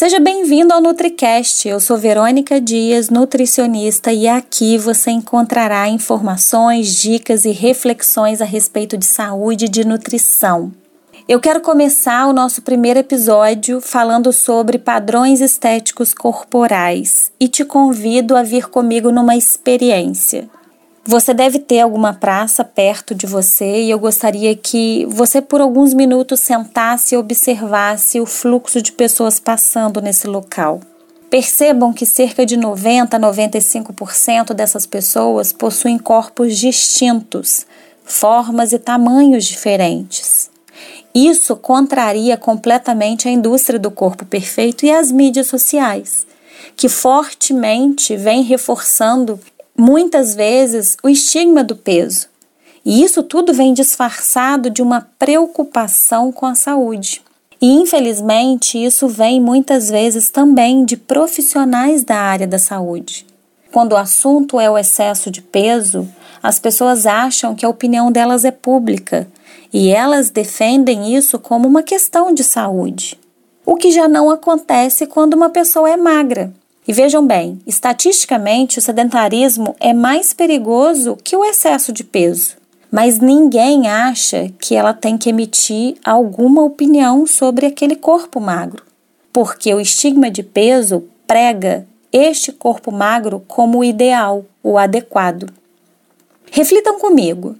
Seja bem-vindo ao NutriCast. Eu sou Verônica Dias, nutricionista, e aqui você encontrará informações, dicas e reflexões a respeito de saúde e de nutrição. Eu quero começar o nosso primeiro episódio falando sobre padrões estéticos corporais e te convido a vir comigo numa experiência. Você deve ter alguma praça perto de você e eu gostaria que você, por alguns minutos, sentasse e observasse o fluxo de pessoas passando nesse local. Percebam que cerca de 90 a 95% dessas pessoas possuem corpos distintos, formas e tamanhos diferentes. Isso contraria completamente a indústria do corpo perfeito e as mídias sociais, que fortemente vem reforçando muitas vezes o estigma do peso. E isso tudo vem disfarçado de uma preocupação com a saúde. E infelizmente isso vem muitas vezes também de profissionais da área da saúde. Quando o assunto é o excesso de peso, as pessoas acham que a opinião delas é pública e elas defendem isso como uma questão de saúde. O que já não acontece quando uma pessoa é magra. E vejam bem, estatisticamente o sedentarismo é mais perigoso que o excesso de peso. Mas ninguém acha que ela tem que emitir alguma opinião sobre aquele corpo magro, porque o estigma de peso prega este corpo magro como o ideal, o adequado. Reflitam comigo.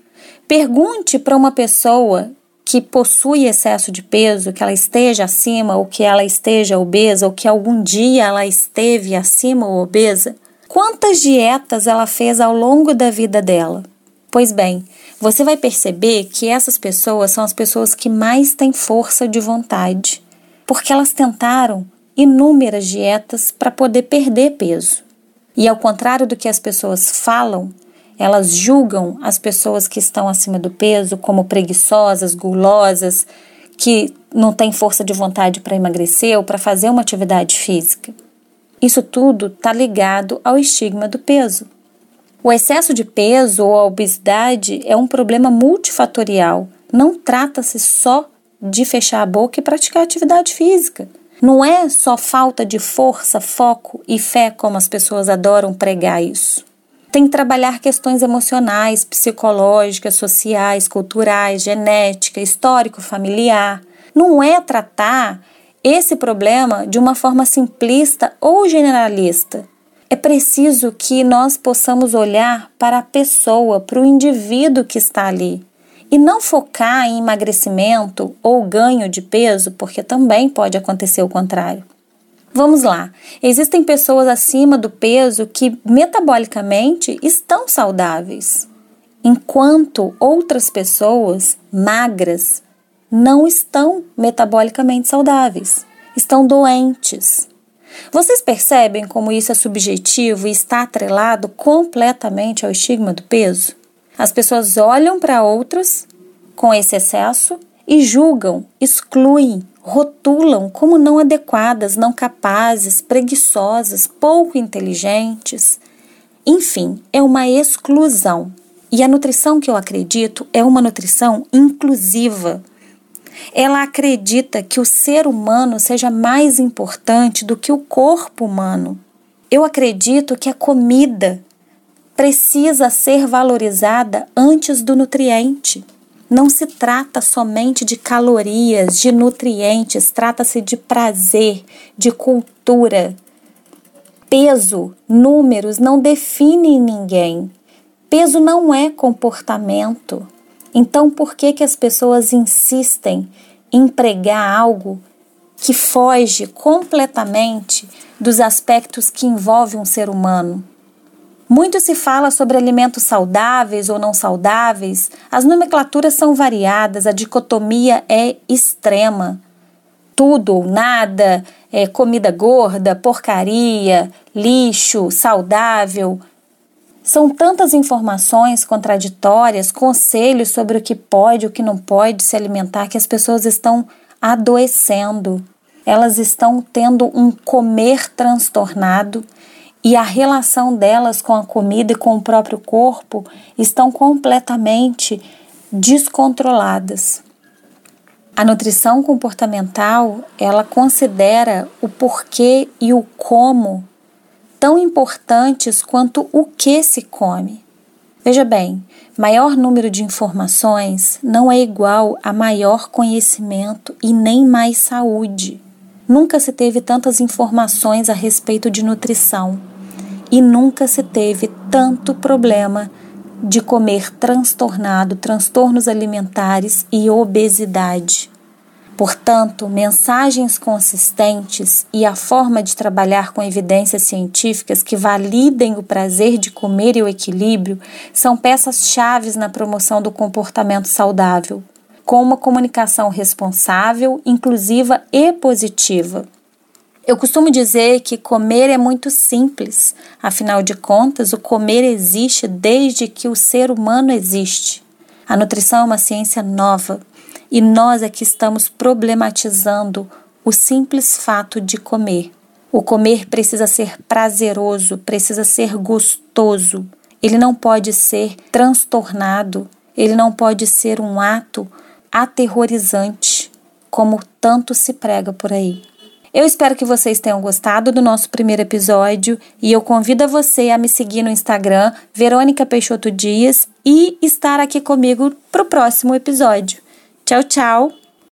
Pergunte para uma pessoa que possui excesso de peso, que ela esteja acima ou que ela esteja obesa ou que algum dia ela esteve acima ou obesa, quantas dietas ela fez ao longo da vida dela? Pois bem, você vai perceber que essas pessoas são as pessoas que mais têm força de vontade, porque elas tentaram inúmeras dietas para poder perder peso. E ao contrário do que as pessoas falam, elas julgam as pessoas que estão acima do peso como preguiçosas, gulosas, que não têm força de vontade para emagrecer ou para fazer uma atividade física. Isso tudo está ligado ao estigma do peso. O excesso de peso ou a obesidade é um problema multifatorial. Não trata-se só de fechar a boca e praticar atividade física. Não é só falta de força, foco e fé, como as pessoas adoram pregar isso tem que trabalhar questões emocionais, psicológicas, sociais, culturais, genética, histórico familiar. Não é tratar esse problema de uma forma simplista ou generalista. É preciso que nós possamos olhar para a pessoa, para o indivíduo que está ali. E não focar em emagrecimento ou ganho de peso, porque também pode acontecer o contrário. Vamos lá. Existem pessoas acima do peso que metabolicamente estão saudáveis, enquanto outras pessoas magras não estão metabolicamente saudáveis, estão doentes. Vocês percebem como isso é subjetivo e está atrelado completamente ao estigma do peso? As pessoas olham para outras com esse excesso e julgam, excluem, rotulam como não adequadas, não capazes, preguiçosas, pouco inteligentes. Enfim, é uma exclusão. E a nutrição que eu acredito é uma nutrição inclusiva. Ela acredita que o ser humano seja mais importante do que o corpo humano. Eu acredito que a comida precisa ser valorizada antes do nutriente. Não se trata somente de calorias, de nutrientes, trata-se de prazer, de cultura. Peso, números não definem ninguém. Peso não é comportamento. Então, por que, que as pessoas insistem em pregar algo que foge completamente dos aspectos que envolvem um ser humano? Muito se fala sobre alimentos saudáveis ou não saudáveis, as nomenclaturas são variadas, a dicotomia é extrema. Tudo ou nada, é, comida gorda, porcaria, lixo, saudável. São tantas informações contraditórias, conselhos sobre o que pode e o que não pode se alimentar, que as pessoas estão adoecendo. Elas estão tendo um comer transtornado e a relação delas com a comida e com o próprio corpo estão completamente descontroladas. A nutrição comportamental, ela considera o porquê e o como tão importantes quanto o que se come. Veja bem, maior número de informações não é igual a maior conhecimento e nem mais saúde. Nunca se teve tantas informações a respeito de nutrição e nunca se teve tanto problema de comer transtornado, transtornos alimentares e obesidade. Portanto, mensagens consistentes e a forma de trabalhar com evidências científicas que validem o prazer de comer e o equilíbrio são peças-chave na promoção do comportamento saudável, com uma comunicação responsável, inclusiva e positiva. Eu costumo dizer que comer é muito simples, afinal de contas, o comer existe desde que o ser humano existe. A nutrição é uma ciência nova e nós aqui estamos problematizando o simples fato de comer. O comer precisa ser prazeroso, precisa ser gostoso. Ele não pode ser transtornado, ele não pode ser um ato aterrorizante, como tanto se prega por aí. Eu espero que vocês tenham gostado do nosso primeiro episódio e eu convido você a me seguir no Instagram, Verônica Peixoto Dias, e estar aqui comigo para o próximo episódio. Tchau, tchau!